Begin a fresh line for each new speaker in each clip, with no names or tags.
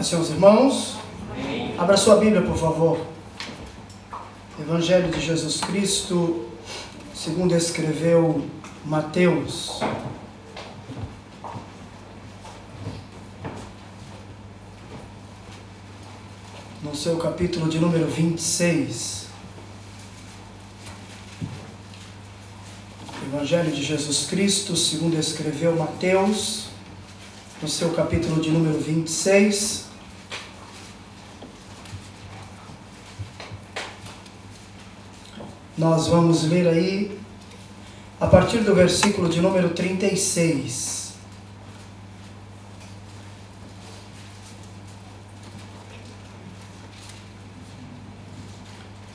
Paz, seus irmãos. Abra sua Bíblia, por favor. Evangelho de Jesus Cristo, segundo escreveu Mateus. No seu capítulo de número 26. Evangelho de Jesus Cristo, segundo escreveu Mateus, no seu capítulo de número 26. Nós vamos ler aí a partir do versículo de número 36.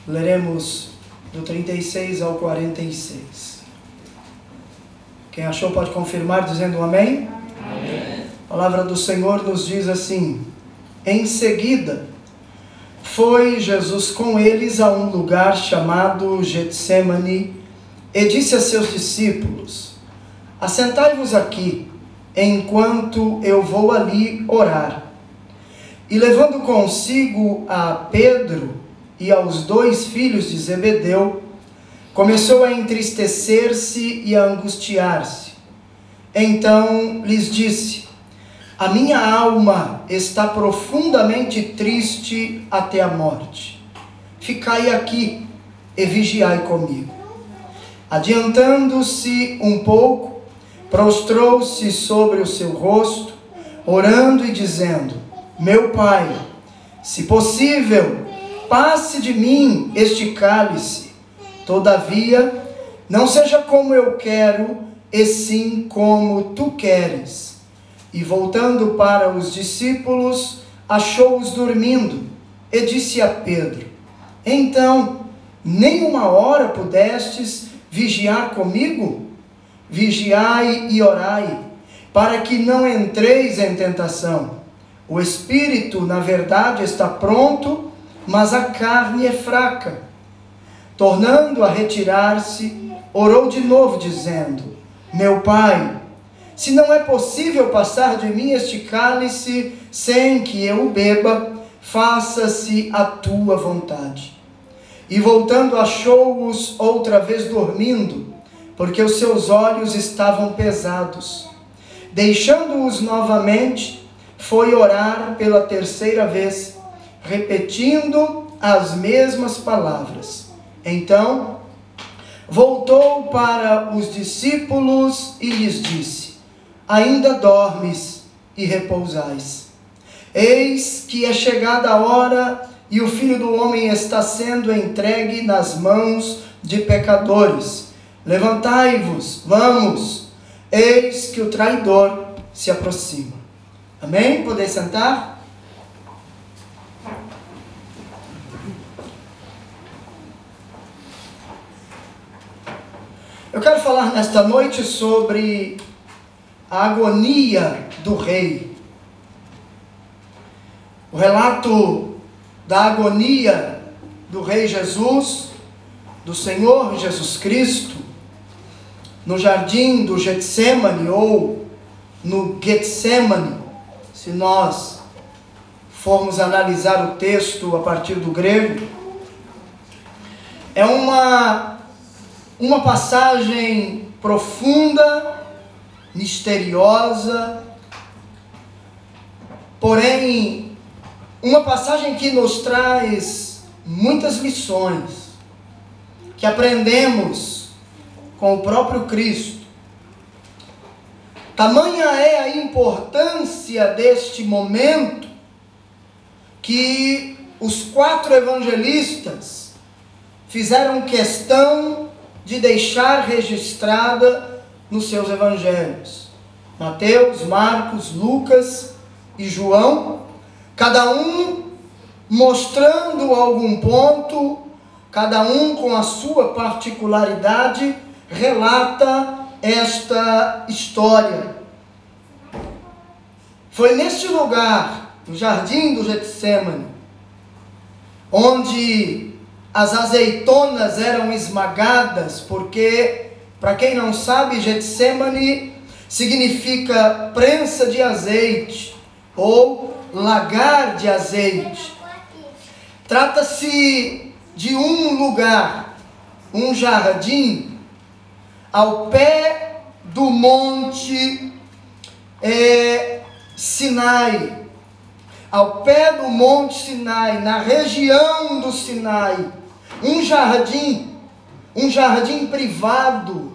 Leremos do 36 ao 46. Quem achou pode confirmar dizendo um amém? A palavra do Senhor nos diz assim: Em seguida, foi Jesus com eles a um lugar chamado Getsemane e disse a seus discípulos: Assentai-vos aqui, enquanto eu vou ali orar. E levando consigo a Pedro e aos dois filhos de Zebedeu, começou a entristecer-se e a angustiar-se. Então lhes disse: a minha alma está profundamente triste até a morte. Ficai aqui e vigiai comigo. Adiantando-se um pouco, prostrou-se sobre o seu rosto, orando e dizendo: Meu pai, se possível, passe de mim este cálice. Todavia, não seja como eu quero, e sim como tu queres. E voltando para os discípulos, achou-os dormindo e disse a Pedro: Então, nem uma hora pudestes vigiar comigo? Vigiai e orai, para que não entreis em tentação. O espírito, na verdade, está pronto, mas a carne é fraca. Tornando a retirar-se, orou de novo, dizendo: Meu pai, se não é possível passar de mim este cálice sem que eu o beba, faça-se a tua vontade. E voltando, achou-os outra vez dormindo, porque os seus olhos estavam pesados. Deixando-os novamente, foi orar pela terceira vez, repetindo as mesmas palavras. Então, voltou para os discípulos e lhes disse: ainda dormes e repousais. Eis que é chegada a hora e o filho do homem está sendo entregue nas mãos de pecadores. Levantai-vos, vamos, eis que o traidor se aproxima. Amém? Poder sentar? Eu quero falar nesta noite sobre a agonia do rei. O relato da agonia do rei Jesus, do Senhor Jesus Cristo, no jardim do Getsemane ou no Getsemane, se nós formos analisar o texto a partir do grego, é uma, uma passagem profunda misteriosa, porém, uma passagem que nos traz muitas lições que aprendemos com o próprio Cristo. Tamanha é a importância deste momento que os quatro evangelistas fizeram questão de deixar registrada nos seus evangelhos. Mateus, Marcos, Lucas e João, cada um mostrando algum ponto, cada um com a sua particularidade, relata esta história. Foi neste lugar, no jardim do Getsemane, onde as azeitonas eram esmagadas porque para quem não sabe, Getsemane significa prensa de azeite ou lagar de azeite. Trata-se de um lugar, um jardim, ao pé do monte é, Sinai, ao pé do monte Sinai, na região do Sinai, um jardim, um jardim privado,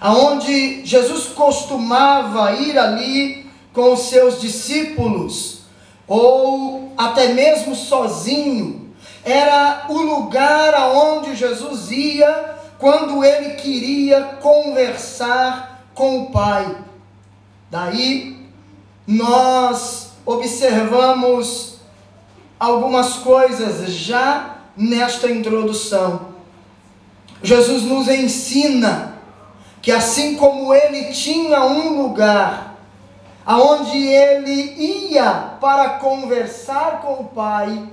aonde Jesus costumava ir ali com os seus discípulos, ou até mesmo sozinho, era o lugar aonde Jesus ia quando ele queria conversar com o Pai. Daí nós observamos algumas coisas já nesta introdução. Jesus nos ensina que assim como ele tinha um lugar aonde ele ia para conversar com o Pai,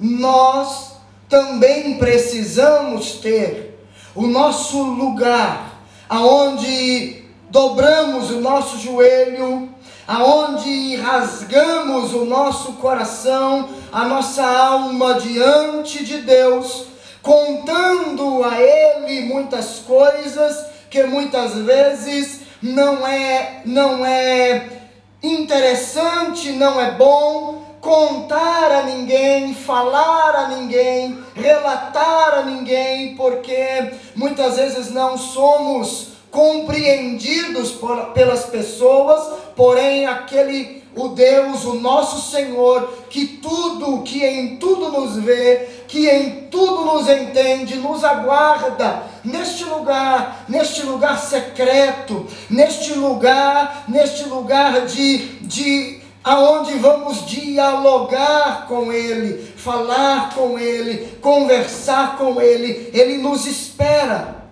nós também precisamos ter o nosso lugar aonde dobramos o nosso joelho, aonde rasgamos o nosso coração, a nossa alma diante de Deus, contando a Ele muitas coisas que muitas vezes não é não é interessante, não é bom contar a ninguém, falar a ninguém, relatar a ninguém, porque muitas vezes não somos compreendidos por, pelas pessoas, porém aquele o Deus, o nosso Senhor, que tudo, que em tudo nos vê, que em tudo nos entende, nos aguarda neste lugar, neste lugar secreto, neste lugar, neste lugar de, de aonde vamos dialogar com Ele, falar com Ele, conversar com Ele, Ele nos espera.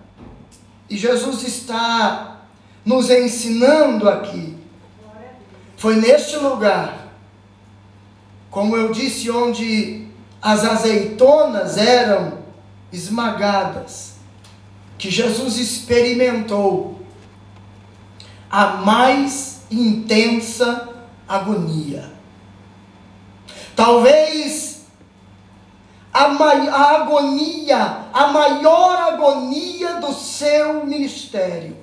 E Jesus está nos ensinando aqui. Foi neste lugar, como eu disse, onde as azeitonas eram esmagadas, que Jesus experimentou a mais intensa agonia. Talvez a, a agonia, a maior agonia do seu ministério.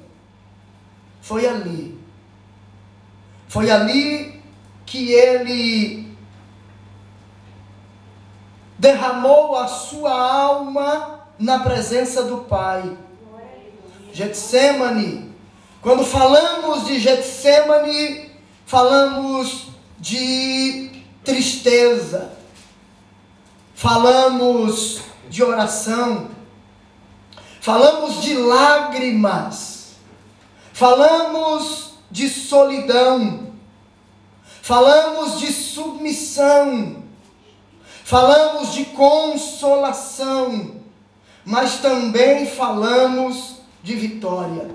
Foi ali. Foi ali que ele derramou a sua alma na presença do Pai. Getsemane. Quando falamos de Getsemane, falamos de tristeza falamos de oração, falamos de lágrimas, falamos de solidão, falamos de submissão, falamos de consolação, mas também falamos de vitória.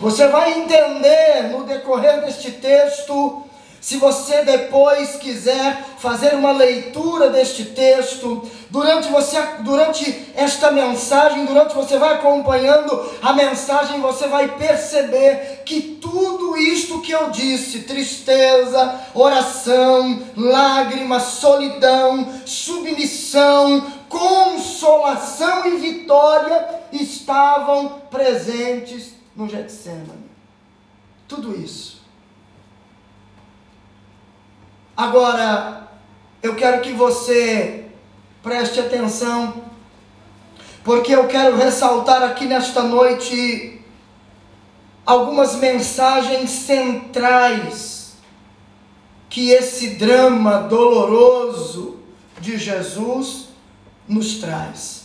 Você vai entender no decorrer deste texto se você depois quiser fazer uma leitura deste texto, durante você durante esta mensagem, durante você vai acompanhando a mensagem, você vai perceber que tudo isto que eu disse, tristeza, oração, lágrimas, solidão, submissão, consolação e vitória estavam presentes no Getsemane. Tudo isso Agora, eu quero que você preste atenção, porque eu quero ressaltar aqui nesta noite algumas mensagens centrais que esse drama doloroso de Jesus nos traz.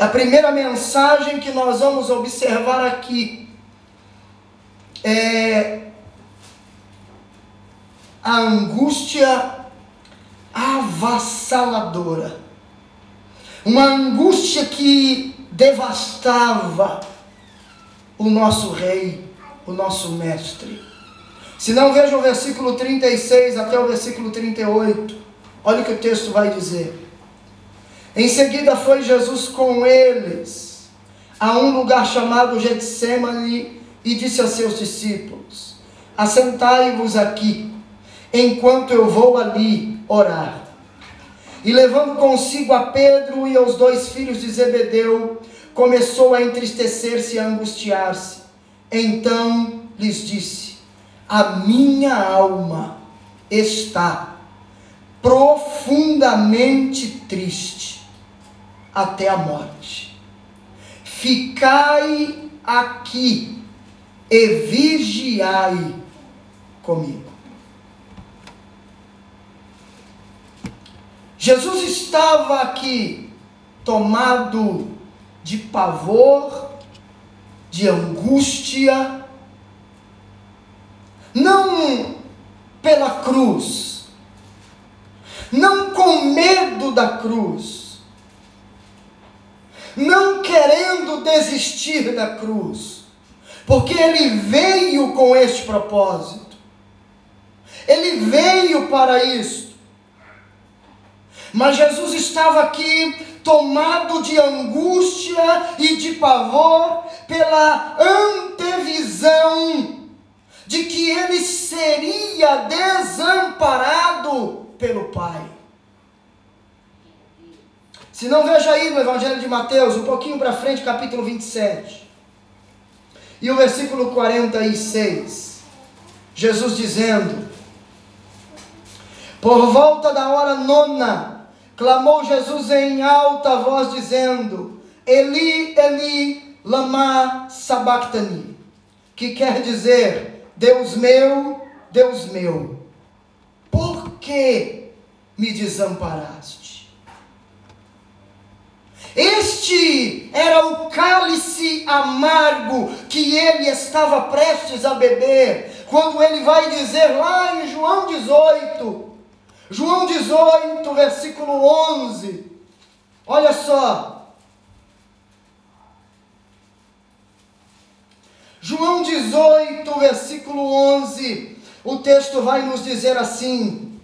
A primeira mensagem que nós vamos observar aqui é a angústia avassaladora. Uma angústia que devastava o nosso rei, o nosso mestre. Se não veja o versículo 36 até o versículo 38, olha o que o texto vai dizer. Em seguida foi Jesus com eles a um lugar chamado Getsemane e disse a seus discípulos: Assentai-vos aqui enquanto eu vou ali orar. E levando consigo a Pedro e aos dois filhos de Zebedeu, começou a entristecer-se e a angustiar-se. Então lhes disse: A minha alma está profundamente triste até a morte. Ficai aqui e vigiai comigo. Jesus estava aqui tomado de pavor, de angústia, não pela cruz, não com medo da cruz, não querendo desistir da cruz, porque ele veio com este propósito, ele veio para isso. Mas Jesus estava aqui tomado de angústia e de pavor pela antevisão de que ele seria desamparado pelo Pai. Se não veja aí no Evangelho de Mateus, um pouquinho para frente, capítulo 27. E o versículo 46. Jesus dizendo: Por volta da hora nona, Clamou Jesus em alta voz, dizendo: Eli, Eli, lama sabachthani, que quer dizer: Deus meu, Deus meu, por que me desamparaste? Este era o cálice amargo que ele estava prestes a beber, quando ele vai dizer lá em João 18: João 18, versículo 11. Olha só. João 18, versículo 11. O texto vai nos dizer assim: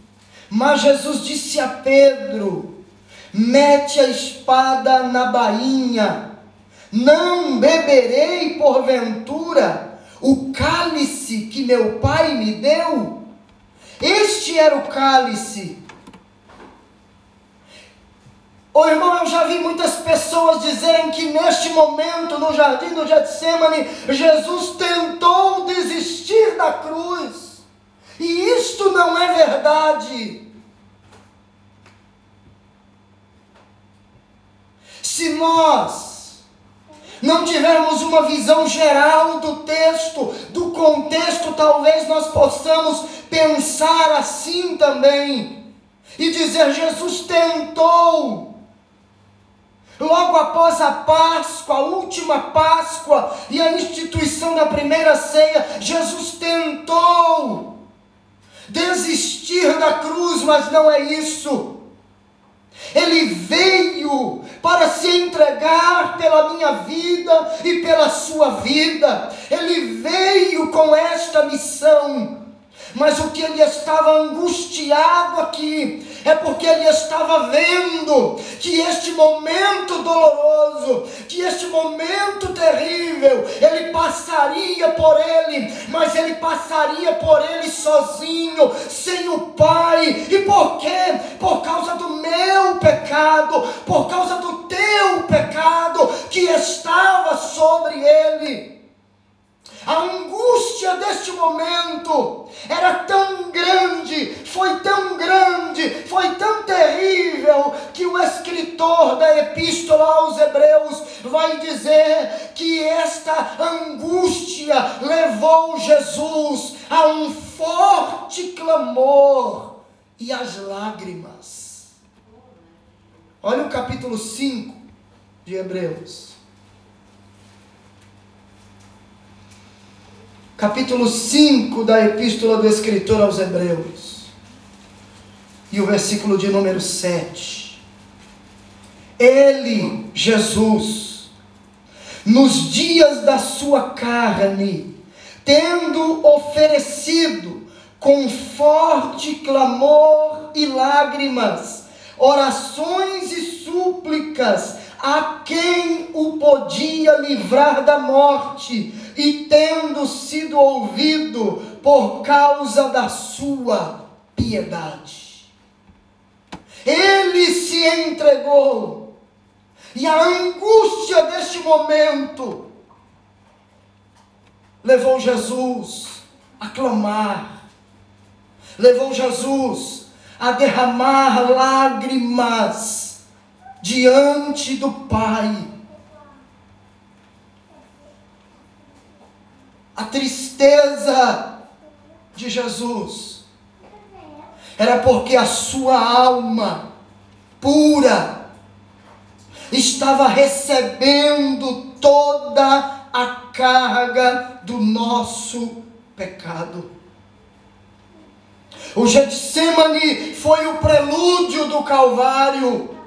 Mas Jesus disse a Pedro: Mete a espada na bainha, não beberei porventura o cálice que meu pai me deu? Este era o cálice. Ô oh, irmão, eu já vi muitas pessoas dizerem que neste momento, no jardim do Getsemane, Jesus tentou desistir da cruz. E isto não é verdade. Se nós não tivermos uma visão geral do texto, do contexto, talvez nós possamos pensar assim também e dizer: Jesus tentou. Logo após a Páscoa, a última Páscoa e a instituição da primeira ceia, Jesus tentou desistir da cruz, mas não é isso. Ele veio para se entregar pela minha vida e pela sua vida. Ele veio com esta missão. Mas o que ele estava angustiado aqui é porque ele estava vendo que este momento doloroso, que este momento terrível, ele passaria por ele, mas ele passaria por ele sozinho, sem o Pai. E por quê? Por causa do meu pecado, por causa do teu pecado que estava sobre ele. A angústia deste momento era tão grande, foi tão grande, foi tão terrível, que o escritor da epístola aos Hebreus vai dizer que esta angústia levou Jesus a um forte clamor e as lágrimas. Olha o capítulo 5 de Hebreus. Capítulo 5 da epístola do escritor aos Hebreus, e o versículo de número 7. Ele, Jesus, nos dias da sua carne, tendo oferecido com forte clamor e lágrimas, orações e súplicas a quem o podia livrar da morte, e tendo sido ouvido por causa da sua piedade. Ele se entregou. E a angústia deste momento levou Jesus a clamar, levou Jesus a derramar lágrimas diante do Pai. A tristeza de Jesus era porque a sua alma pura estava recebendo toda a carga do nosso pecado. O Getsemane foi o prelúdio do Calvário.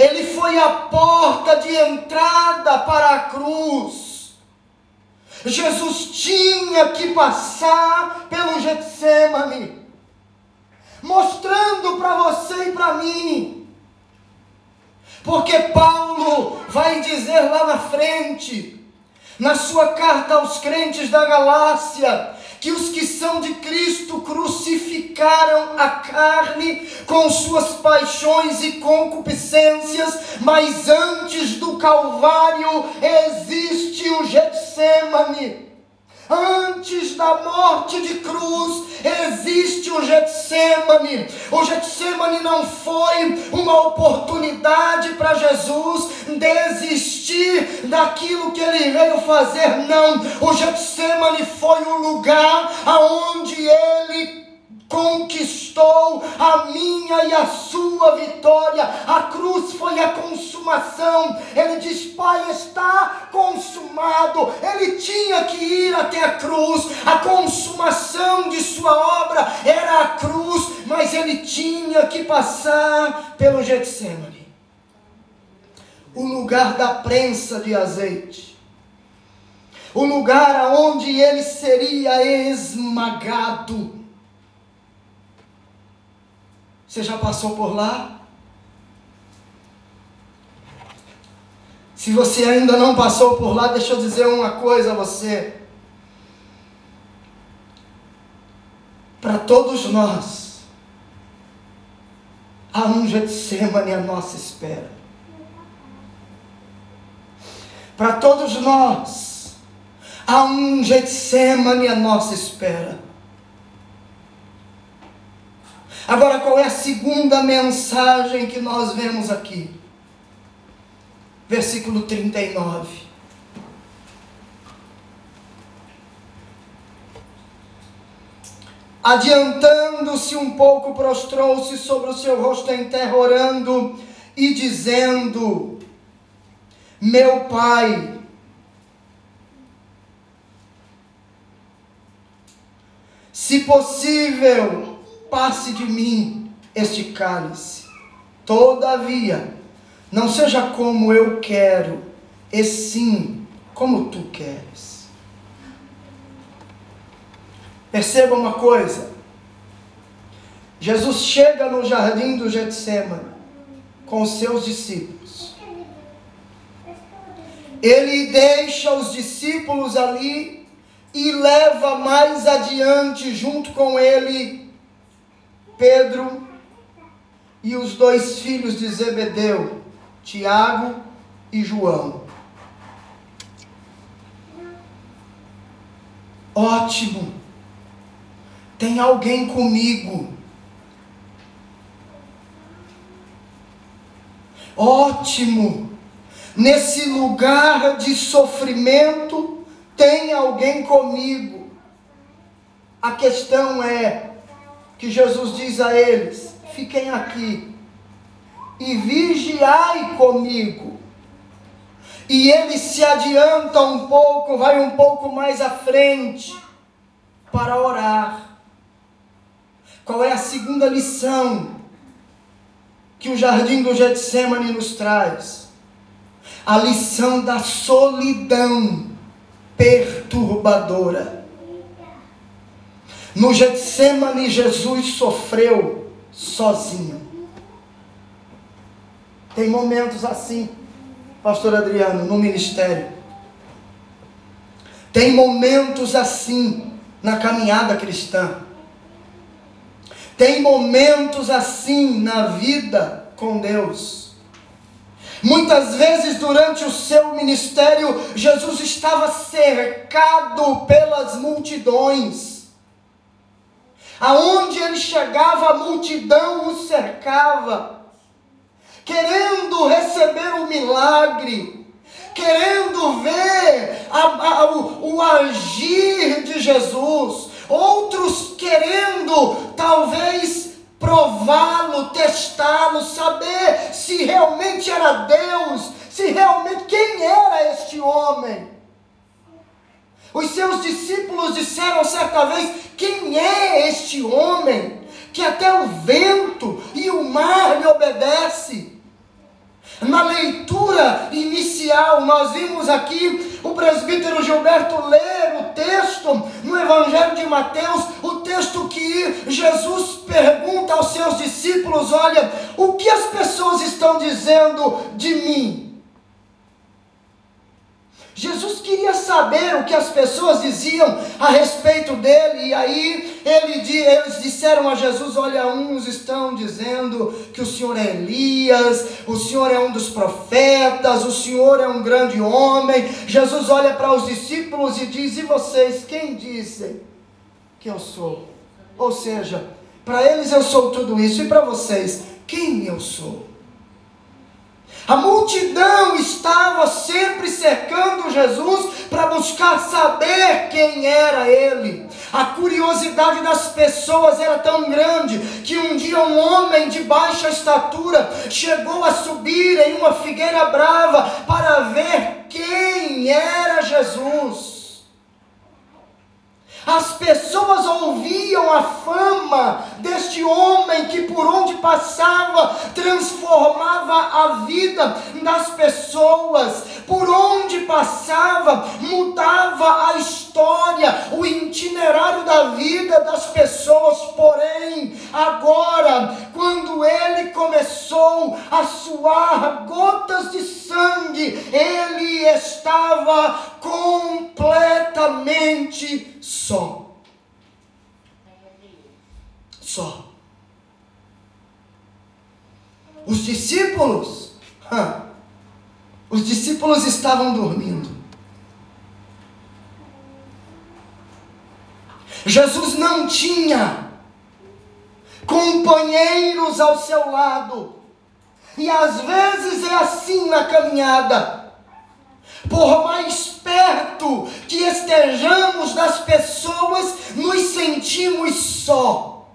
Ele foi a porta de entrada para a cruz. Jesus tinha que passar pelo Getsemane, mostrando para você e para mim. Porque Paulo vai dizer lá na frente, na sua carta aos crentes da Galácia, que os que são de Cristo crucificaram a carne com suas paixões e concupiscências, mas antes do Calvário existe o Getsemane. Antes da morte de cruz existe o Getsemane. O Getsemane não foi uma oportunidade para Jesus desistir daquilo que ele veio fazer, não. O Getsemane foi o lugar aonde ele conquistou a minha e a sua vitória. A cruz foi a consumação. Ele diz: Pai, está consumado. Ele tinha que ir até a cruz. A consumação de sua obra era a cruz, mas ele tinha que passar pelo Getsemane o lugar da prensa de azeite. O lugar aonde ele seria esmagado você já passou por lá? Se você ainda não passou por lá, deixa eu dizer uma coisa a você. Para todos nós, há um Getsemane à nossa espera. Para todos nós, há um Getsemane à nossa espera. Agora, qual é a segunda mensagem que nós vemos aqui? Versículo 39. Adiantando-se um pouco, prostrou-se sobre o seu rosto em terra, orando e dizendo: Meu pai, se possível, passe de mim este cálice. Todavia, não seja como eu quero, e sim como tu queres. Perceba uma coisa. Jesus chega no jardim do Getsemane com seus discípulos. Ele deixa os discípulos ali e leva mais adiante, junto com ele, Pedro e os dois filhos de Zebedeu, Tiago e João. Ótimo, tem alguém comigo. Ótimo, nesse lugar de sofrimento, tem alguém comigo. A questão é: que Jesus diz a eles: fiquem aqui e vigiai comigo. E ele se adianta um pouco, vai um pouco mais à frente para orar. Qual é a segunda lição que o jardim do Getsemane nos traz? A lição da solidão perturbadora. No Getsemane, Jesus sofreu sozinho. Tem momentos assim, Pastor Adriano, no ministério. Tem momentos assim na caminhada cristã. Tem momentos assim na vida com Deus. Muitas vezes durante o seu ministério, Jesus estava cercado pelas multidões. Aonde ele chegava, a multidão o cercava, querendo receber o milagre, querendo ver a, a, o, o agir de Jesus, outros querendo talvez prová-lo, testá-lo, saber se realmente era Deus, se realmente quem era este homem. Os seus discípulos disseram certa vez: Quem é este homem que até o vento e o mar lhe obedece? Na leitura inicial, nós vimos aqui o presbítero Gilberto ler o texto no Evangelho de Mateus, o texto que Jesus pergunta aos seus discípulos: Olha, o que as pessoas estão dizendo de mim? Jesus queria saber o que as pessoas diziam a respeito dele, e aí ele, eles disseram a Jesus: Olha, uns estão dizendo que o Senhor é Elias, o Senhor é um dos profetas, o Senhor é um grande homem. Jesus olha para os discípulos e diz: E vocês, quem dizem que eu sou? Ou seja, para eles eu sou tudo isso, e para vocês, quem eu sou? A multidão estava sempre cercando Jesus para buscar saber quem era ele. A curiosidade das pessoas era tão grande que um dia um homem de baixa estatura chegou a subir em uma figueira brava para ver quem era Jesus. As pessoas ouviam a fama deste homem que por onde passava transformava a vida das pessoas, por onde passava mudava a história, o itinerário da vida das pessoas. Porém, agora, quando ele começou a suar gotas de sangue, ele estava completamente só. Só. Os discípulos, os discípulos estavam dormindo. Jesus não tinha companheiros ao seu lado. E às vezes é assim na caminhada. Por mais perto que estejamos das pessoas, nos sentimos só.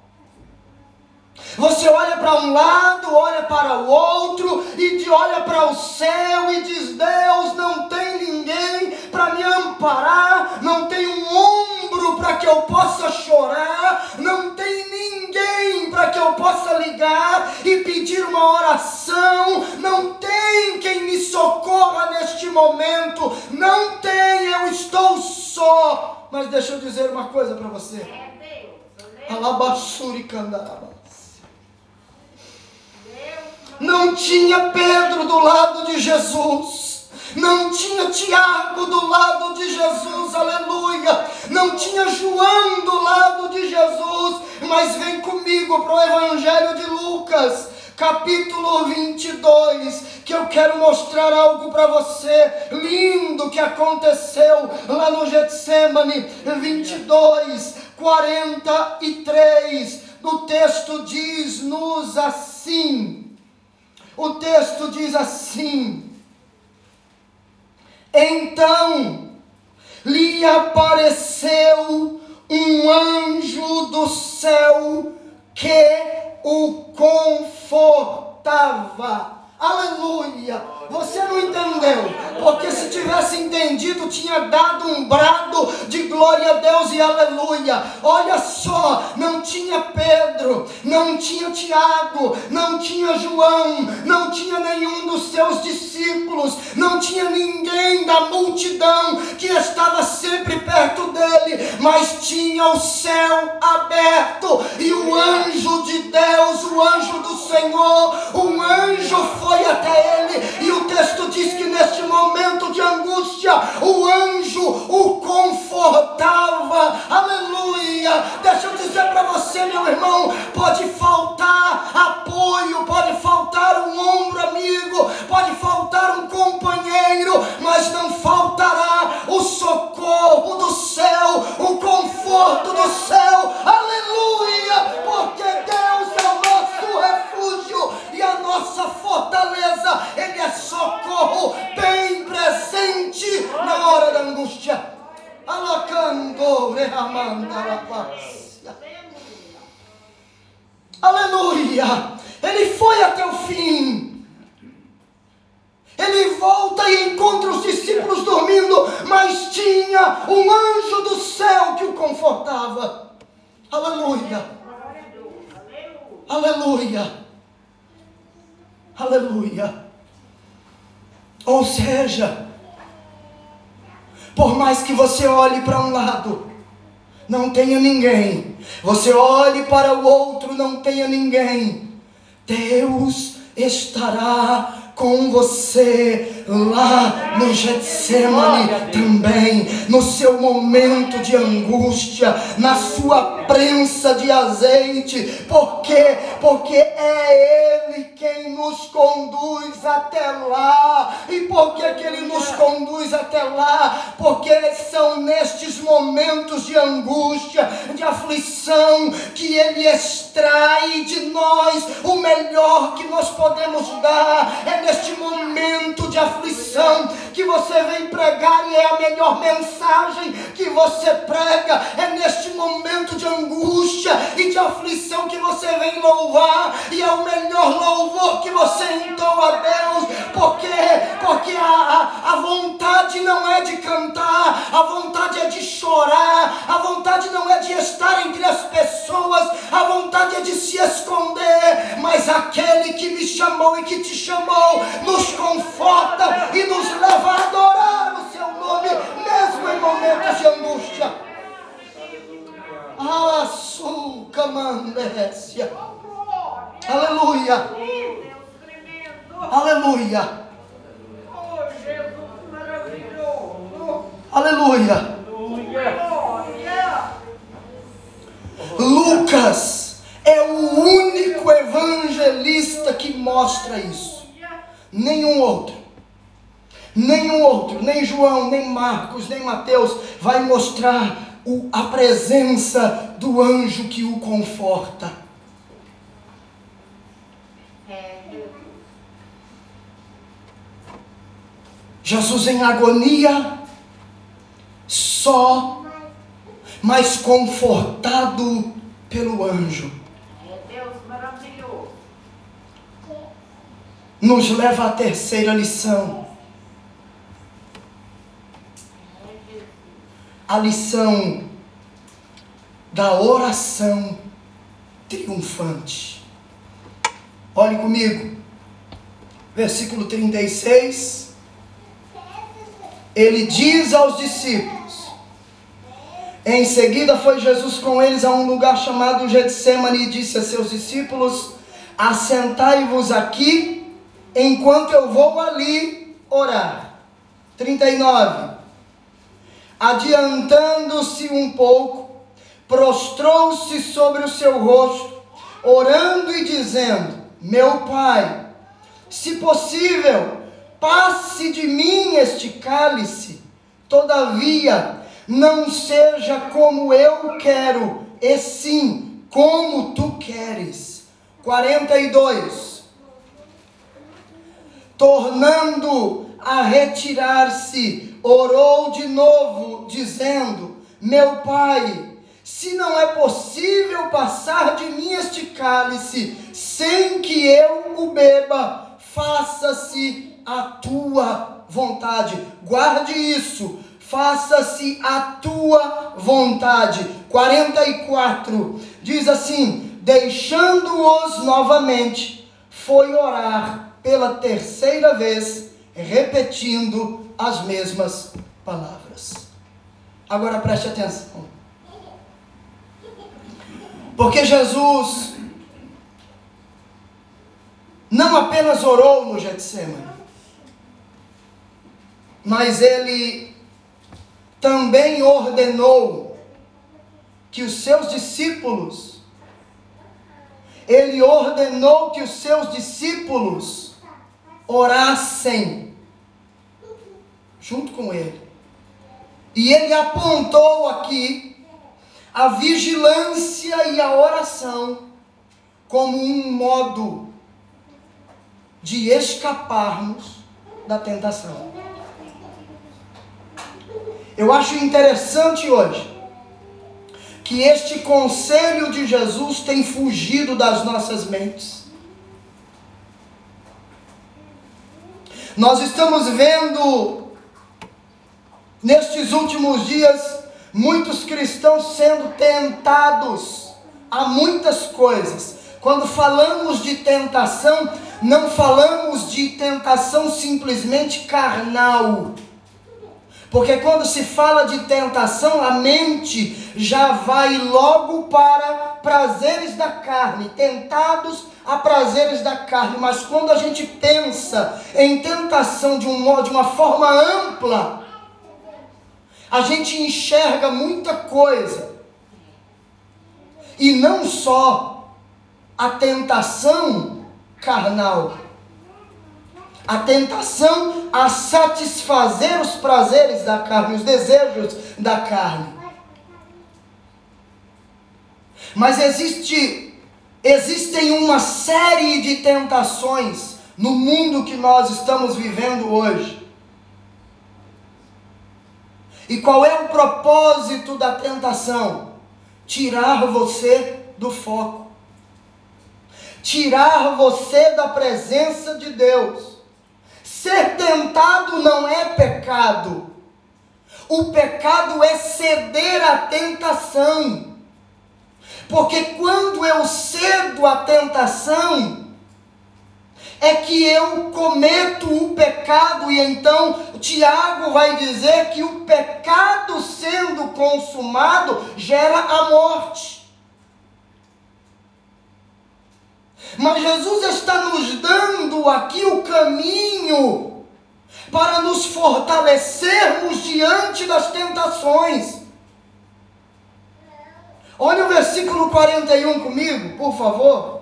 Você olha para um lado, olha para o outro, e olha para o céu e diz: Deus, não tem ninguém para me amparar, não tem um ombro para que eu possa chorar, não tem ninguém para que eu possa ligar e pedir uma oração, não tem quem me socorra neste momento, não estou só. Mas deixa eu dizer uma coisa para você. Alabassuri candaraba. Não tinha Pedro do lado de Jesus. Não tinha Tiago do lado de Jesus, aleluia. Não tinha João do lado de Jesus. Mas vem comigo para o Evangelho de Lucas, capítulo 22, que eu quero mostrar algo para você lindo que aconteceu lá no Getsemane 22, 43. O texto diz-nos assim: o texto diz assim: Então lhe apareceu um anjo do céu que o confortava. Aleluia! Você não entendeu, porque se tivesse entendido, tinha dado um brado de glória a Deus e aleluia. Olha só, não tinha Pedro, não tinha Tiago, não tinha João, não tinha nenhum dos seus discípulos, não tinha ninguém da multidão que estava sempre perto dele, mas tinha o céu aberto e o anjo de Deus, o anjo do Senhor, um anjo foi até ele e o texto diz que neste momento de angústia, o anjo o confortava. Aleluia! Deixa eu dizer para você, meu irmão: pode faltar apoio, pode faltar um ombro amigo, pode faltar um companheiro, mas não faltará tenha ninguém. Você olhe para o outro, não tenha ninguém. Deus estará com você lá no Getsemane também, no seu momento de angústia, na sua prensa de azeite, porque porque é ele quem nos conduz até lá. E por que que ele nos conduz até lá? Porque são nestes momentos de angústia, de aflição que ele extrai de nós o melhor que nós podemos dar. É neste momento de aflição que você vem pregar e é a melhor mensagem que você prega. É neste momento de angústia e de aflição que você vem louvar e é o melhor louvor que você entoa a Deus. Porque porque a, a, a vontade não é de cantar, a vontade é de chorar, a vontade não é de estar entre as pessoas, a vontade é de se esconder, mas aquele que me chamou e que te chamou nos conforta e nos leva a adorar o seu nome, mesmo em momentos de angústia. Açúcar, mandécia. Aleluia. Aleluia. Aleluia. Lucas é o único evangelista que mostra isso. Nenhum outro. Nenhum outro, nem João, nem Marcos, nem Mateus vai mostrar o, a presença do anjo que o conforta. Jesus em agonia, só, mas confortado pelo anjo. Nos leva à terceira lição. A lição da oração triunfante. Olhe comigo, versículo 36 ele diz aos discípulos. Em seguida foi Jesus com eles a um lugar chamado Getsemane e disse a seus discípulos: Assentai-vos aqui, enquanto eu vou ali orar. 39. Adiantando-se um pouco, prostrou-se sobre o seu rosto, orando e dizendo: Meu pai, se possível, passe de mim este cálice, todavia, não seja como eu quero, e sim como tu queres. 42. Tornando a retirar-se, orou de novo, dizendo: Meu pai, se não é possível passar de mim este cálice sem que eu o beba, faça-se a tua vontade. Guarde isso. Faça-se a tua vontade. 44 diz assim: Deixando-os novamente, foi orar pela terceira vez, repetindo as mesmas palavras. Agora preste atenção. Porque Jesus não apenas orou no Getsemane, mas ele também ordenou que os seus discípulos, ele ordenou que os seus discípulos orassem junto com ele. E ele apontou aqui a vigilância e a oração como um modo de escaparmos da tentação. Eu acho interessante hoje que este conselho de Jesus tem fugido das nossas mentes. Nós estamos vendo nestes últimos dias muitos cristãos sendo tentados a muitas coisas. Quando falamos de tentação, não falamos de tentação simplesmente carnal. Porque quando se fala de tentação, a mente já vai logo para prazeres da carne, tentados a prazeres da carne. Mas quando a gente pensa em tentação de, um, de uma forma ampla, a gente enxerga muita coisa. E não só a tentação carnal, a tentação a satisfazer os prazeres da carne, os desejos da carne. Mas existe existem uma série de tentações no mundo que nós estamos vivendo hoje. E qual é o propósito da tentação? Tirar você do foco. Tirar você da presença de Deus Ser tentado não é pecado. O pecado é ceder à tentação. Porque quando eu cedo à tentação, é que eu cometo o pecado, e então Tiago vai dizer que o pecado sendo consumado gera a morte. Mas Jesus está nos dando aqui o caminho para nos fortalecermos diante das tentações. Olha o versículo 41 comigo, por favor.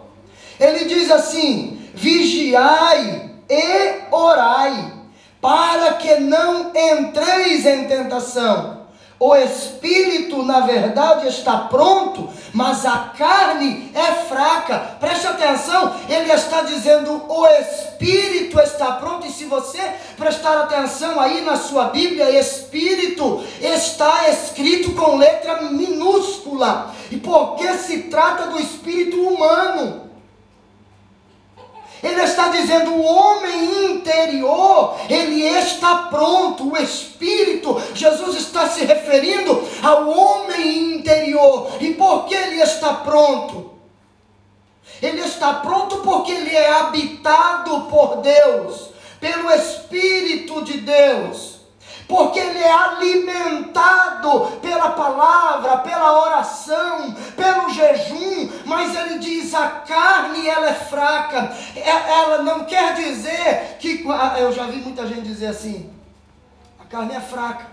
Ele diz assim: Vigiai e orai, para que não entreis em tentação. O espírito, na verdade, está pronto, mas a carne é fraca. Preste atenção, ele está dizendo: o espírito está pronto. E se você prestar atenção aí na sua Bíblia, espírito está escrito com letra minúscula. E porque se trata do espírito humano. Ele está dizendo: o homem interior, ele está pronto, o espírito. Jesus está se referindo ao homem interior. E por que ele está pronto? Ele está pronto porque ele é habitado por Deus, pelo Espírito de Deus porque ele é alimentado pela palavra, pela oração, pelo jejum, mas ele diz a carne ela é fraca, é, ela não quer dizer que, ah, eu já vi muita gente dizer assim, a carne é fraca,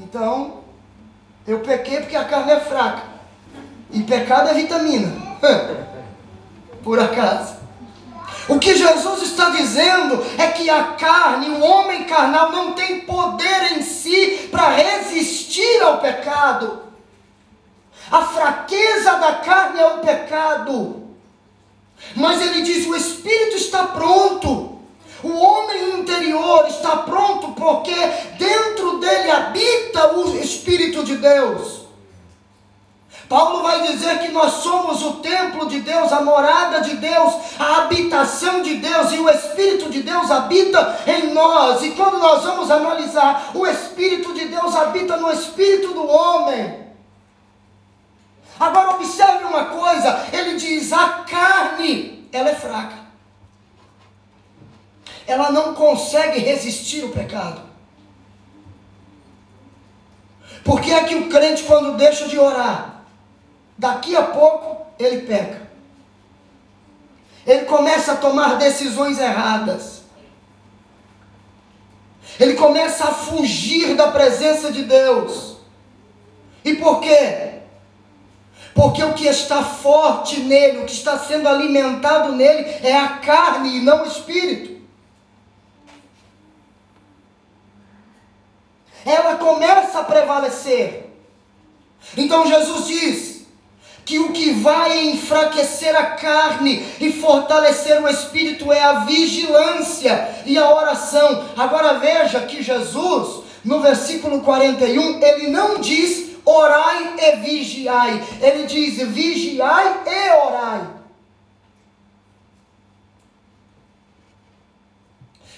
então eu pequei porque a carne é fraca, e pecado é vitamina, por acaso. O que Jesus está dizendo é que a carne, o homem carnal, não tem poder em si para resistir ao pecado. A fraqueza da carne é o pecado. Mas ele diz: o espírito está pronto. O homem interior está pronto porque dentro dele habita o Espírito de Deus. Paulo vai dizer que nós somos o templo de Deus, a morada de Deus, a habitação de Deus, e o Espírito de Deus habita em nós. E quando nós vamos analisar, o Espírito de Deus habita no espírito do homem. Agora observe uma coisa, ele diz: a carne, ela é fraca. Ela não consegue resistir o pecado. Por que é que o crente, quando deixa de orar, Daqui a pouco ele peca. Ele começa a tomar decisões erradas. Ele começa a fugir da presença de Deus. E por quê? Porque o que está forte nele, o que está sendo alimentado nele é a carne e não o espírito. Ela começa a prevalecer. Então Jesus diz: que o que vai enfraquecer a carne e fortalecer o espírito é a vigilância e a oração. Agora veja que Jesus, no versículo 41, ele não diz orai e vigiai. Ele diz vigiai e orai.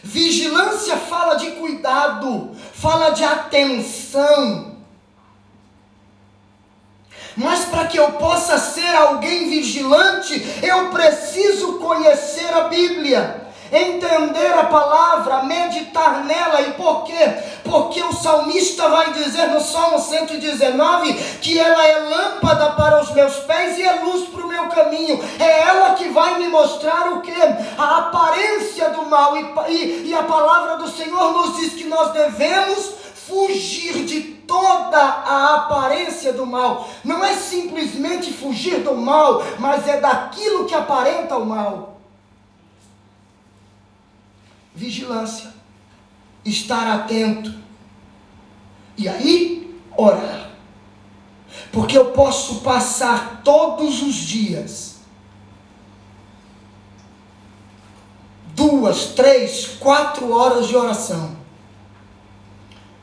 Vigilância fala de cuidado, fala de atenção. Mas para que eu possa ser alguém vigilante, eu preciso conhecer a Bíblia entender a palavra, meditar nela. E por quê? Porque o salmista vai dizer no Salmo 119 que ela é lâmpada para os meus pés e é luz para o meu caminho. É ela que vai me mostrar o que? A aparência do mal. E, e, e a palavra do Senhor nos diz que nós devemos fugir de toda a aparência do mal. Não é simplesmente fugir do mal, mas é daquilo que aparenta o mal vigilância, estar atento. E aí, orar. Porque eu posso passar todos os dias duas, três, quatro horas de oração.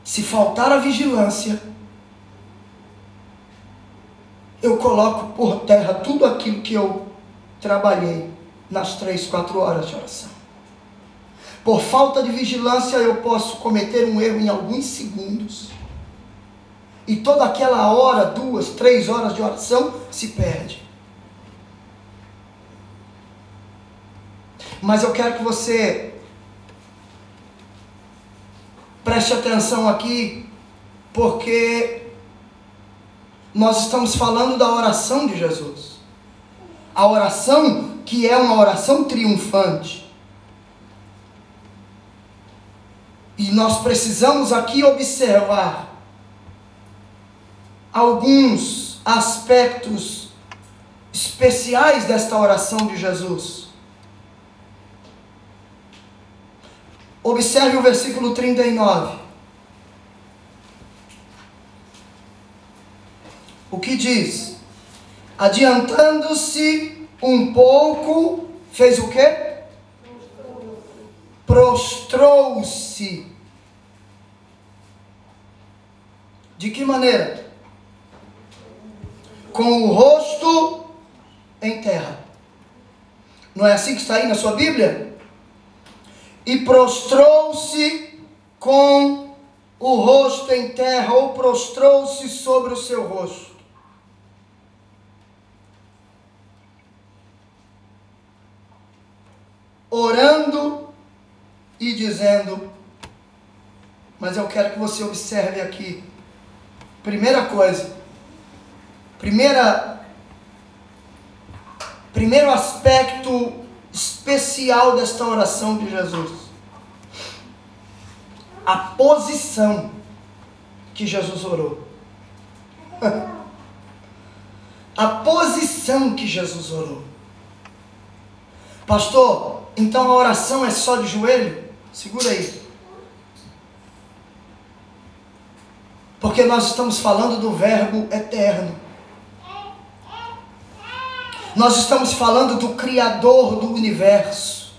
Se faltar a vigilância, eu coloco por terra tudo aquilo que eu trabalhei nas três, quatro horas de oração. Por falta de vigilância, eu posso cometer um erro em alguns segundos. E toda aquela hora, duas, três horas de oração se perde. Mas eu quero que você preste atenção aqui, porque nós estamos falando da oração de Jesus. A oração que é uma oração triunfante. E nós precisamos aqui observar alguns aspectos especiais desta oração de Jesus. Observe o versículo 39. O que diz? Adiantando-se um pouco, fez o quê? prostrou-se. De que maneira? Com o rosto em terra. Não é assim que está aí na sua Bíblia? E prostrou-se com o rosto em terra, ou prostrou-se sobre o seu rosto. Orando e dizendo: Mas eu quero que você observe aqui. Primeira coisa, primeira, primeiro aspecto especial desta oração de Jesus. A posição que Jesus orou. A posição que Jesus orou. Pastor, então a oração é só de joelho? Segura aí. Porque nós estamos falando do Verbo eterno. Nós estamos falando do Criador do universo.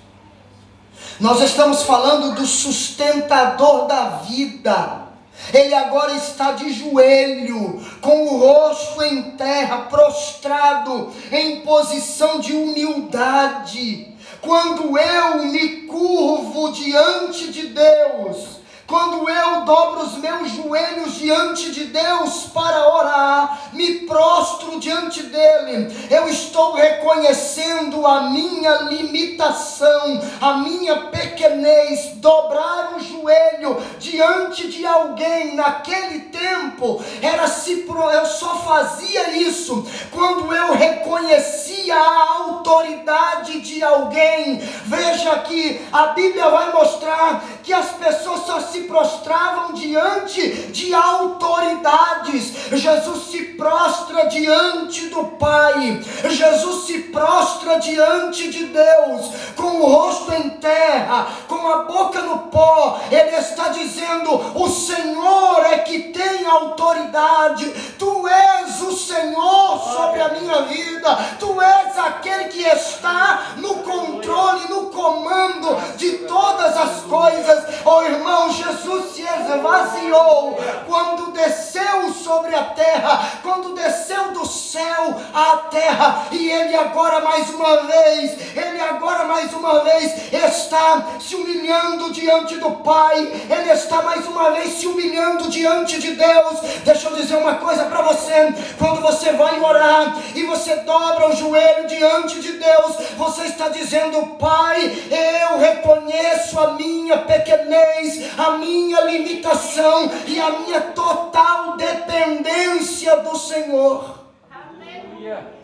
Nós estamos falando do sustentador da vida. Ele agora está de joelho, com o rosto em terra, prostrado, em posição de humildade quando eu me curvo diante de Deus, quando eu dobro os meus joelhos diante de Deus para orar, me prostro diante dele, eu estou reconhecendo a minha limitação, a minha pequenez, dobrar o joelho diante de alguém naquele tempo era se eu só fazia isso quando eu reconhecia a autoridade de alguém. Veja que a Bíblia vai mostrar que as pessoas só se se prostravam diante de autoridades. Jesus se prostra diante do Pai. Jesus se prostra diante de Deus, com o rosto em terra, com a boca no pó. Ele está dizendo: O Senhor é que tem autoridade. Tu és o Senhor sobre a minha vida, tu és aquele que está no controle, no comando de todas as coisas. Oh irmão, Jesus se esvaziou quando desceu sobre a terra, quando desceu do céu à terra, e ele agora mais uma vez, ele agora mais uma vez está se humilhando diante do Pai, ele está mais uma vez se humilhando diante de Deus. Deixa eu dizer uma coisa para você: quando você vai orar e você dobra o joelho diante de Deus, você está dizendo, Pai, eu reconheço a minha pequenez, a minha limitação e a minha total dependência do Senhor. Aleluia.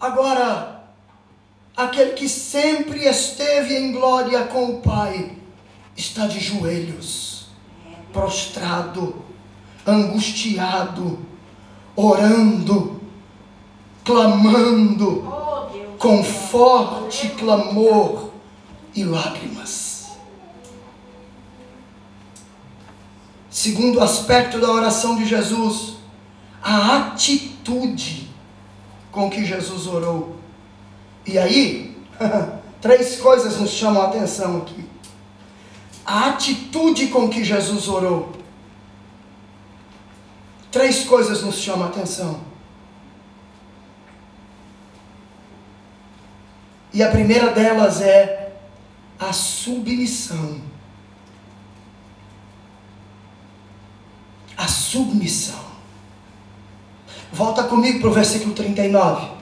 Agora, aquele que sempre esteve em glória com o Pai, está de joelhos, prostrado, angustiado, orando, clamando, com forte clamor e lágrimas. Segundo aspecto da oração de Jesus, a atitude com que Jesus orou. E aí, três coisas nos chamam a atenção aqui. A atitude com que Jesus orou. Três coisas nos chamam a atenção. E a primeira delas é a submissão. A submissão. Volta comigo para o versículo 39.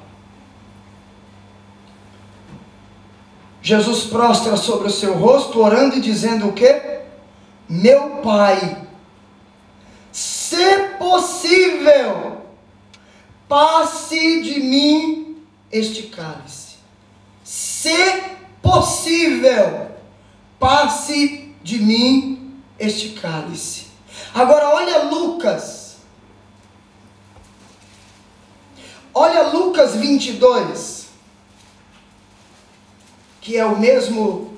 Jesus prostra sobre o seu rosto, orando e dizendo o que? Meu Pai, se possível, passe de mim este cálice. Se possível, passe de mim este cálice. Agora olha Lucas Olha Lucas 22, que é o mesmo,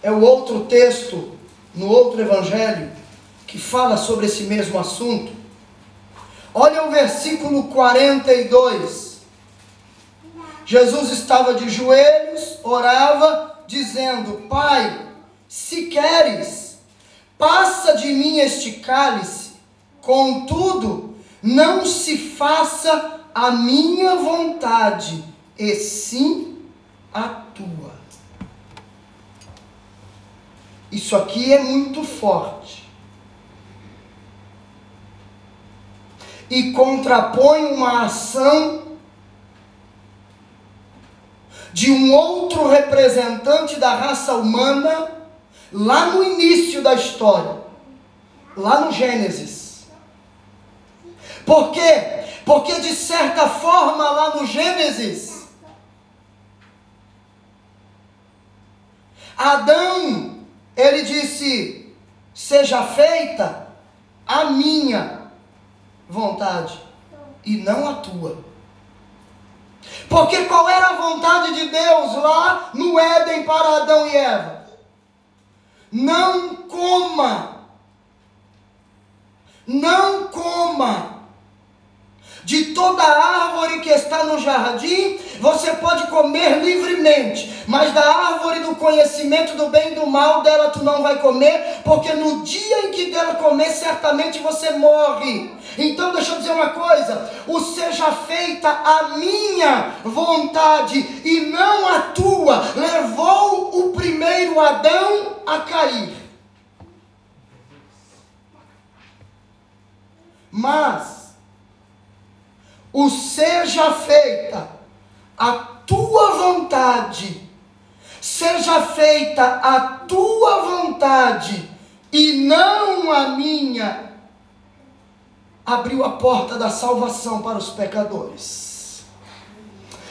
é o outro texto no outro evangelho que fala sobre esse mesmo assunto. Olha o versículo 42. Jesus estava de joelhos, orava, dizendo: Pai, se queres, passa de mim este cálice, contudo, não se faça a minha vontade, e sim a tua. Isso aqui é muito forte. E contrapõe uma ação de um outro representante da raça humana lá no início da história, lá no Gênesis. Por quê? Porque de certa forma lá no Gênesis, Adão, ele disse: seja feita a minha vontade e não a tua. Porque qual era a vontade de Deus lá no Éden para Adão e Eva? Não coma, não coma de toda árvore que está no jardim, você pode comer livremente, mas da árvore do conhecimento do bem e do mal, dela tu não vai comer, porque no dia em que dela comer, certamente você morre. Então, deixa eu dizer uma coisa: o seja feita a minha vontade e não a tua, levou o primeiro Adão a cair. Mas, o seja feita a tua vontade, seja feita a tua vontade e não a minha, abriu a porta da salvação para os pecadores.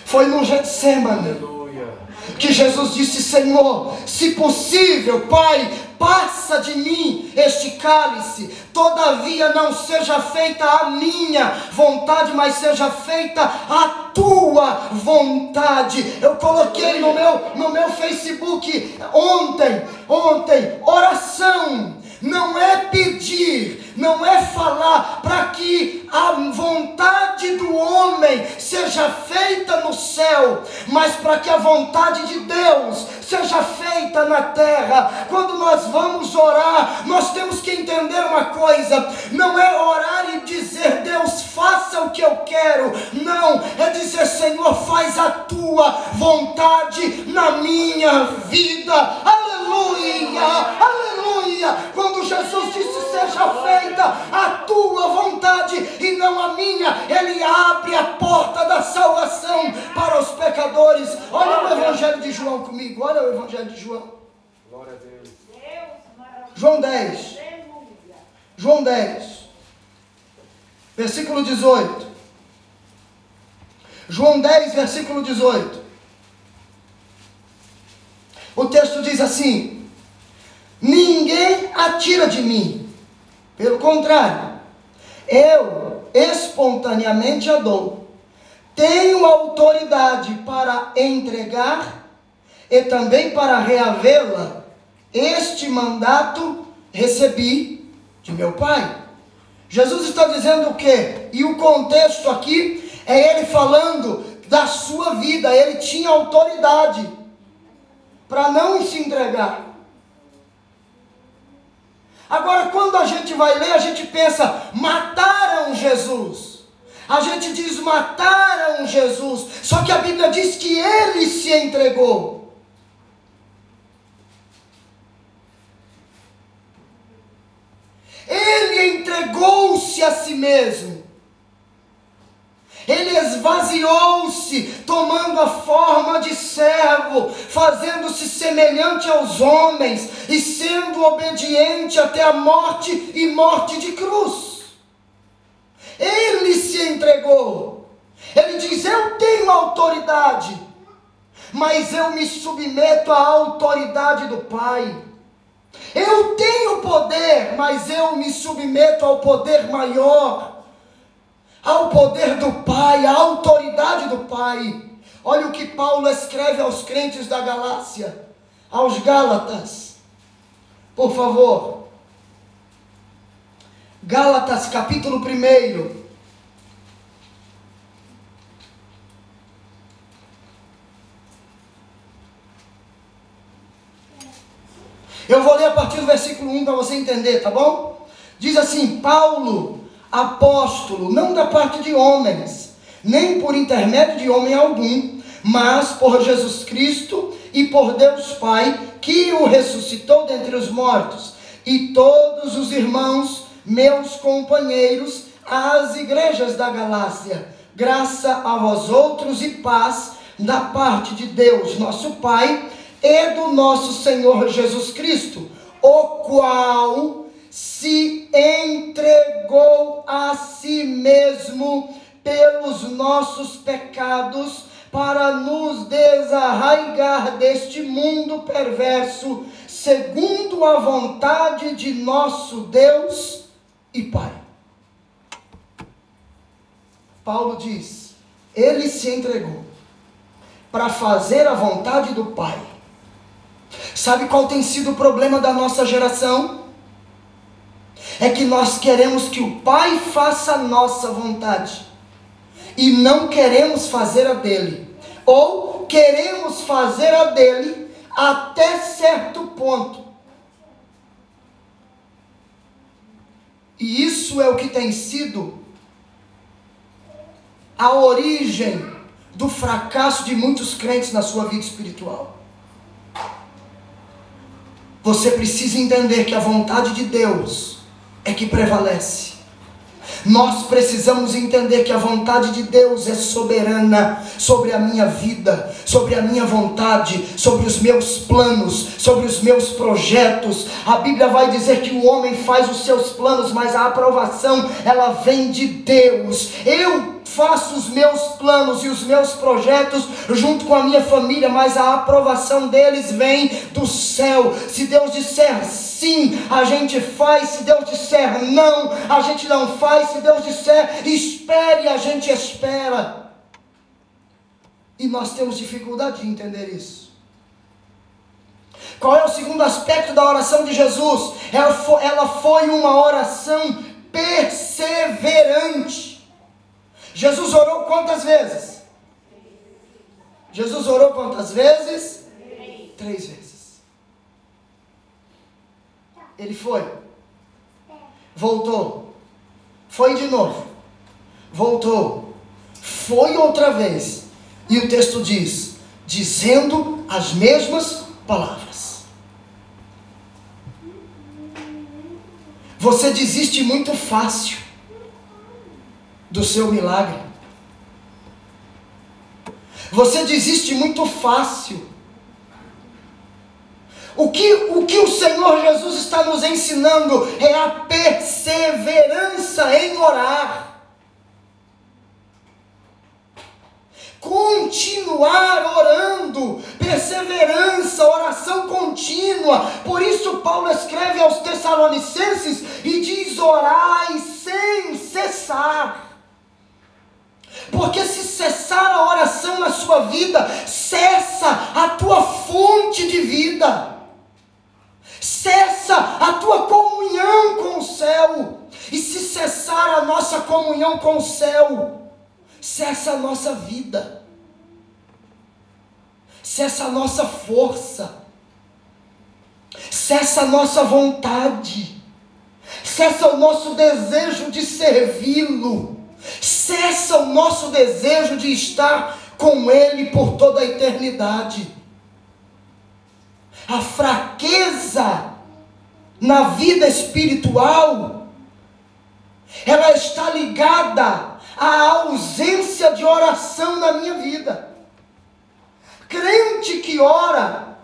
Foi no Getsemane que Jesus disse: Senhor, se possível, Pai, passa de mim este cálice, todavia não seja feita a minha vontade, mas seja feita a tua vontade. Eu coloquei no meu, no meu Facebook ontem, ontem, oração não é pedir, não é falar para que a vontade do homem seja feita no céu, mas para que a vontade de Deus seja feita na terra. Quando nós vamos orar, nós temos que entender uma coisa: não é orar e dizer, Deus, faça o que eu quero. Não, é dizer, Senhor, faz a tua vontade na minha vida. Aleluia, aleluia. Quando Jesus disse, seja feita feita a tua vontade e não a minha, ele abre a porta da salvação para os pecadores. Olha o Evangelho de João comigo, olha o Evangelho de João. Glória a Deus. João 10. João 10. Versículo 18. João 10, versículo 18. O texto diz assim: Ninguém atira de mim, pelo contrário, eu espontaneamente a dou. Tenho autoridade para entregar e também para reavê-la. Este mandato recebi de meu Pai. Jesus está dizendo o quê? E o contexto aqui é ele falando da sua vida. Ele tinha autoridade para não se entregar. Agora, quando a gente vai ler, a gente pensa: mataram Jesus. A gente diz: mataram Jesus. Só que a Bíblia diz que ele se entregou. Ele entregou-se a si mesmo. Ele esvaziou-se, tomando a forma de servo, fazendo-se semelhante aos homens e sendo obediente até a morte e morte de cruz. Ele se entregou. Ele diz: Eu tenho autoridade, mas eu me submeto à autoridade do Pai. Eu tenho poder, mas eu me submeto ao poder maior ao poder do Pai, à autoridade do Pai. Olha o que Paulo escreve aos crentes da Galácia, aos Gálatas. Por favor. Gálatas, capítulo 1. Eu vou ler a partir do versículo 1 para você entender, tá bom? Diz assim: Paulo, apóstolo, não da parte de homens, nem por intermédio de homem algum, mas por Jesus Cristo e por Deus Pai, que o ressuscitou dentre os mortos, e todos os irmãos, meus companheiros, às igrejas da Galácia, graça a vós outros e paz da parte de Deus, nosso Pai, e do nosso Senhor Jesus Cristo, o qual se entregou a si mesmo pelos nossos pecados para nos desarraigar deste mundo perverso, segundo a vontade de nosso Deus e Pai. Paulo diz: Ele se entregou para fazer a vontade do Pai. Sabe qual tem sido o problema da nossa geração? É que nós queremos que o Pai faça a nossa vontade e não queremos fazer a dele, ou queremos fazer a dele até certo ponto. E isso é o que tem sido a origem do fracasso de muitos crentes na sua vida espiritual. Você precisa entender que a vontade de Deus é que prevalece. Nós precisamos entender que a vontade de Deus é soberana sobre a minha vida, sobre a minha vontade, sobre os meus planos, sobre os meus projetos. A Bíblia vai dizer que o homem faz os seus planos, mas a aprovação ela vem de Deus. Eu faço os meus planos e os meus projetos junto com a minha família, mas a aprovação deles vem do céu. Se Deus disser sim, a gente faz. Se Deus disser não, a gente não faz. Se Deus disser espere, a gente espera. E nós temos dificuldade de entender isso. Qual é o segundo aspecto da oração de Jesus? Ela foi, ela foi uma oração perseverante. Jesus orou quantas vezes? Jesus orou quantas vezes? Três, Três vezes. Ele foi. Voltou. Foi de novo. Voltou. Foi outra vez. E o texto diz: dizendo as mesmas palavras. Você desiste muito fácil do seu milagre. Você desiste muito fácil o que, o que o Senhor Jesus está nos ensinando é a perseverança em orar. Continuar orando, perseverança, oração contínua. Por isso, Paulo escreve aos Tessalonicenses e diz: orai sem cessar. Porque se cessar a oração na sua vida, cessa a tua fonte de vida. Cessa a tua comunhão com o céu. E se cessar a nossa comunhão com o céu, cessa a nossa vida, cessa a nossa força, cessa a nossa vontade, cessa o nosso desejo de servi-lo, cessa o nosso desejo de estar com Ele por toda a eternidade a fraqueza na vida espiritual, ela está ligada à ausência de oração na minha vida. Crente que ora,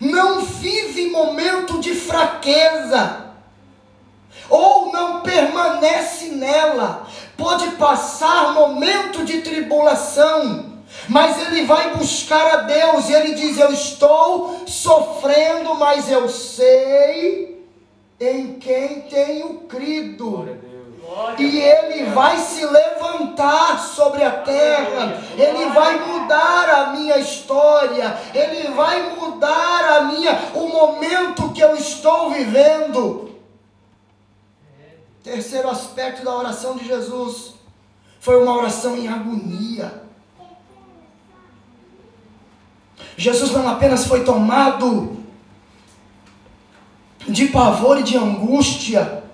não vive momento de fraqueza, ou não permanece nela, pode passar momento de tribulação, mas ele vai buscar a Deus e ele diz: Eu estou sofrendo, mas eu sei em quem tenho crido. E ele vai se levantar sobre a terra, ele vai mudar a minha história, ele vai mudar a minha o momento que eu estou vivendo. Terceiro aspecto da oração de Jesus foi uma oração em agonia. Jesus não apenas foi tomado de pavor e de angústia,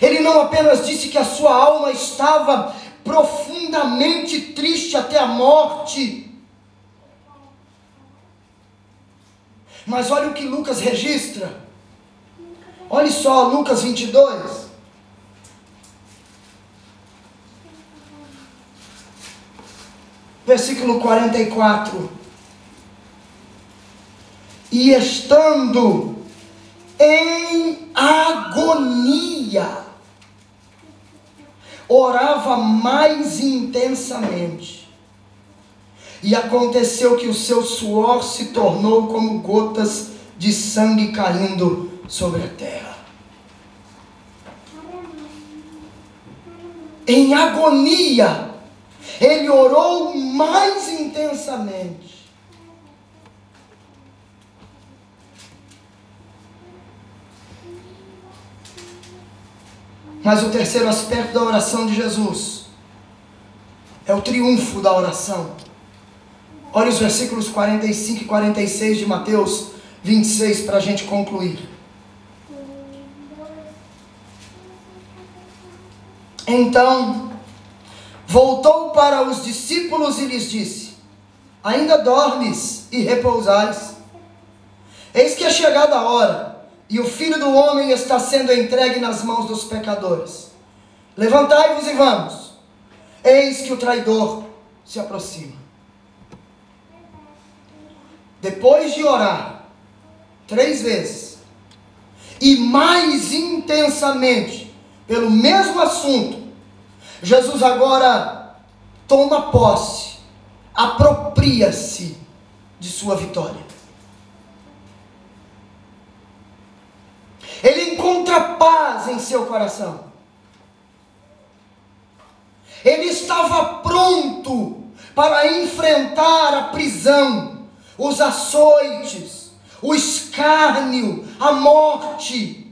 ele não apenas disse que a sua alma estava profundamente triste até a morte, mas olha o que Lucas registra. Olhe só, Lucas 22. versículo 44. E estando em agonia, orava mais intensamente. E aconteceu que o seu suor se tornou como gotas de sangue caindo sobre a terra. Em agonia, ele orou mais intensamente. Mas o terceiro aspecto da oração de Jesus é o triunfo da oração. Olha os versículos 45 e 46 de Mateus 26 para a gente concluir. Então, voltou para os discípulos e lhes disse: Ainda dormes e repousais? Eis que é chegada a hora, e o filho do homem está sendo entregue nas mãos dos pecadores. Levantai-vos e vamos. Eis que o traidor se aproxima. Depois de orar três vezes, e mais intensamente, pelo mesmo assunto, Jesus agora toma posse, apropria-se de sua vitória. Ele encontra paz em seu coração. Ele estava pronto para enfrentar a prisão, os açoites, o escárnio, a morte.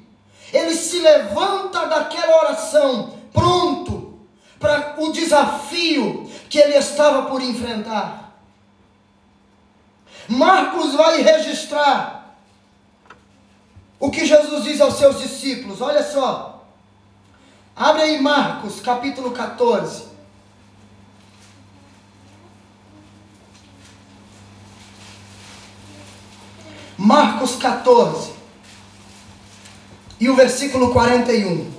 Ele se levanta daquela oração, pronto para o desafio que ele estava por enfrentar. Marcos vai registrar o que Jesus diz aos seus discípulos. Olha só. Abre aí Marcos, capítulo 14. Marcos 14. E o versículo 41.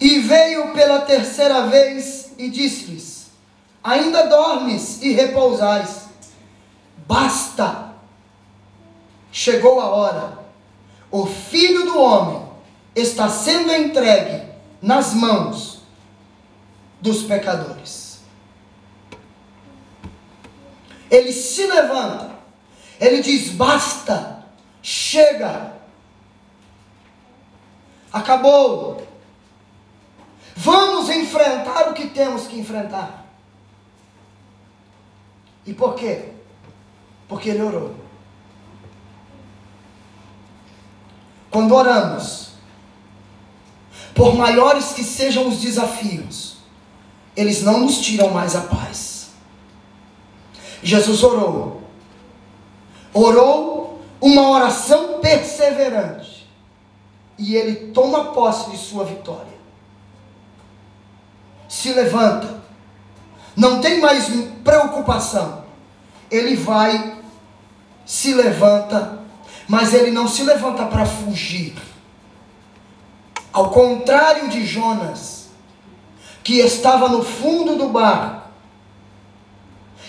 E veio pela terceira vez e disse-lhes: Ainda dormes e repousais. Basta! Chegou a hora. O filho do homem está sendo entregue nas mãos dos pecadores. Ele se levanta, ele diz: basta, chega, acabou. Vamos enfrentar o que temos que enfrentar. E por quê? Porque ele orou. Quando oramos, por maiores que sejam os desafios, eles não nos tiram mais a paz. Jesus orou. Orou uma oração perseverante. E ele toma posse de sua vitória se levanta, não tem mais preocupação, ele vai, se levanta, mas ele não se levanta para fugir. Ao contrário de Jonas, que estava no fundo do barco,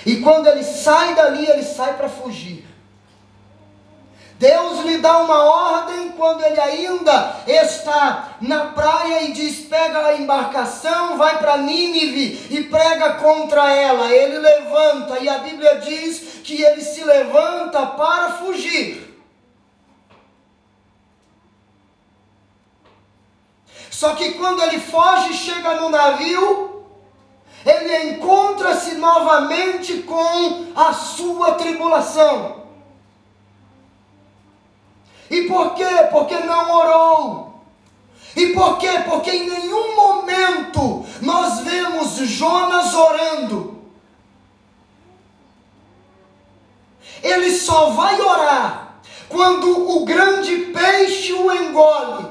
e quando ele sai dali, ele sai para fugir. Deus lhe dá uma ordem quando ele ainda está na praia e diz: pega a embarcação, vai para Nínive e prega contra ela. Ele levanta e a Bíblia diz que ele se levanta para fugir. Só que quando ele foge chega no navio, ele encontra-se novamente com a sua tribulação. E por quê? Porque não orou. E por quê? Porque em nenhum momento nós vemos Jonas orando. Ele só vai orar quando o grande peixe o engole.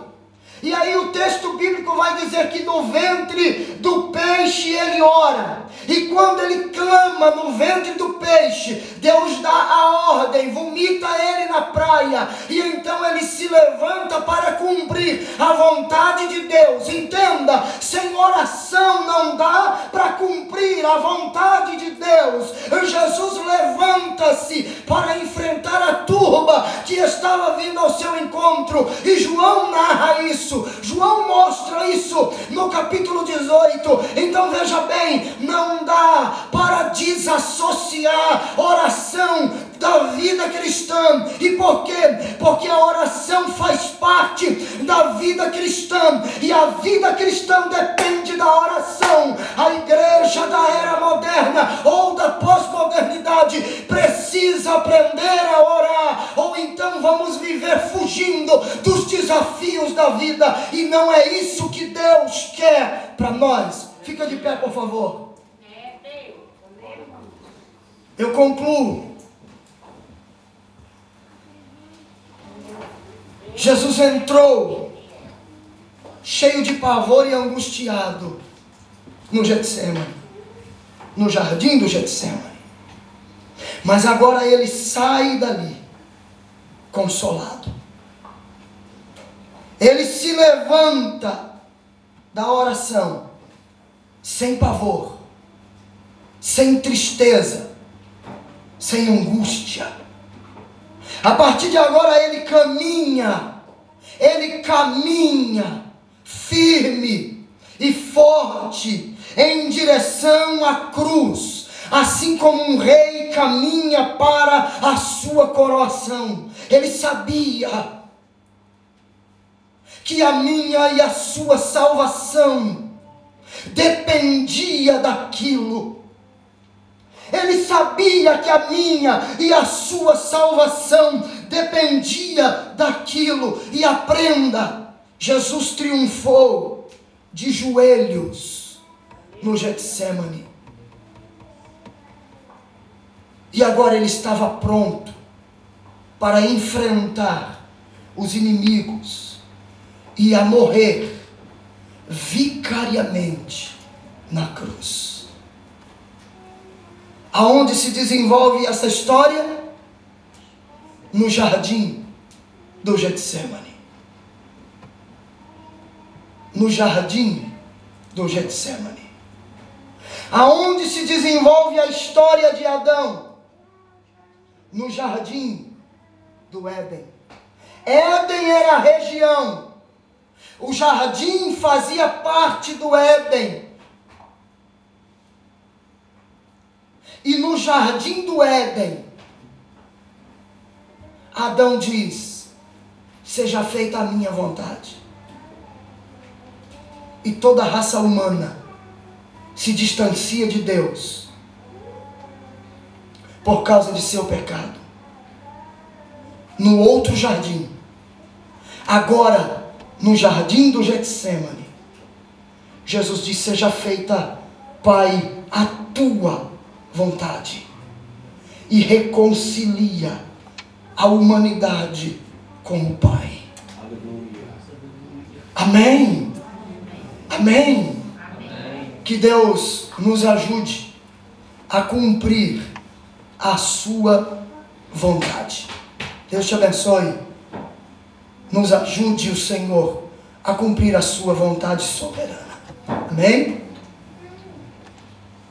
E aí o texto bíblico vai dizer que no ventre do peixe ele ora. E quando ele clama no ventre do peixe, Deus dá a ordem, vomita ele na praia, e então ele se levanta para cumprir a vontade de Deus. Entenda, sem oração não dá para cumprir a vontade de Deus. Jesus levanta-se para enfrentar a turba que estava vindo ao seu encontro, e João narra isso, João mostra isso no capítulo 18. Então veja bem, não não dá para desassociar oração da vida cristã. E por quê? Porque a oração faz parte da vida cristã e a vida cristã depende da oração. A igreja da era moderna ou da pós-modernidade precisa aprender a orar, ou então vamos viver fugindo dos desafios da vida, e não é isso que Deus quer para nós. Fica de pé, por favor. Eu concluo. Jesus entrou cheio de pavor e angustiado no Getsemane, no jardim do Getsemane. Mas agora ele sai dali consolado. Ele se levanta da oração sem pavor, sem tristeza, sem angústia. A partir de agora ele caminha, ele caminha firme e forte em direção à cruz, assim como um rei caminha para a sua coroação. Ele sabia que a minha e a sua salvação dependia daquilo ele sabia que a minha e a sua salvação dependia daquilo. E aprenda: Jesus triunfou de joelhos no Getsemane. E agora ele estava pronto para enfrentar os inimigos e a morrer vicariamente na cruz. Aonde se desenvolve essa história? No jardim do Getsemane. No jardim do Getsemane. Aonde se desenvolve a história de Adão? No jardim do Éden. Éden era a região. O jardim fazia parte do Éden. E no jardim do Éden, Adão diz: Seja feita a minha vontade. E toda a raça humana se distancia de Deus por causa de seu pecado. No outro jardim, agora no jardim do Getsemane, Jesus disse: Seja feita, Pai, a tua vontade. E reconcilia a humanidade com o Pai. Amém. Amém. Que Deus nos ajude a cumprir a sua vontade. Deus te abençoe. Nos ajude o Senhor a cumprir a sua vontade soberana. Amém?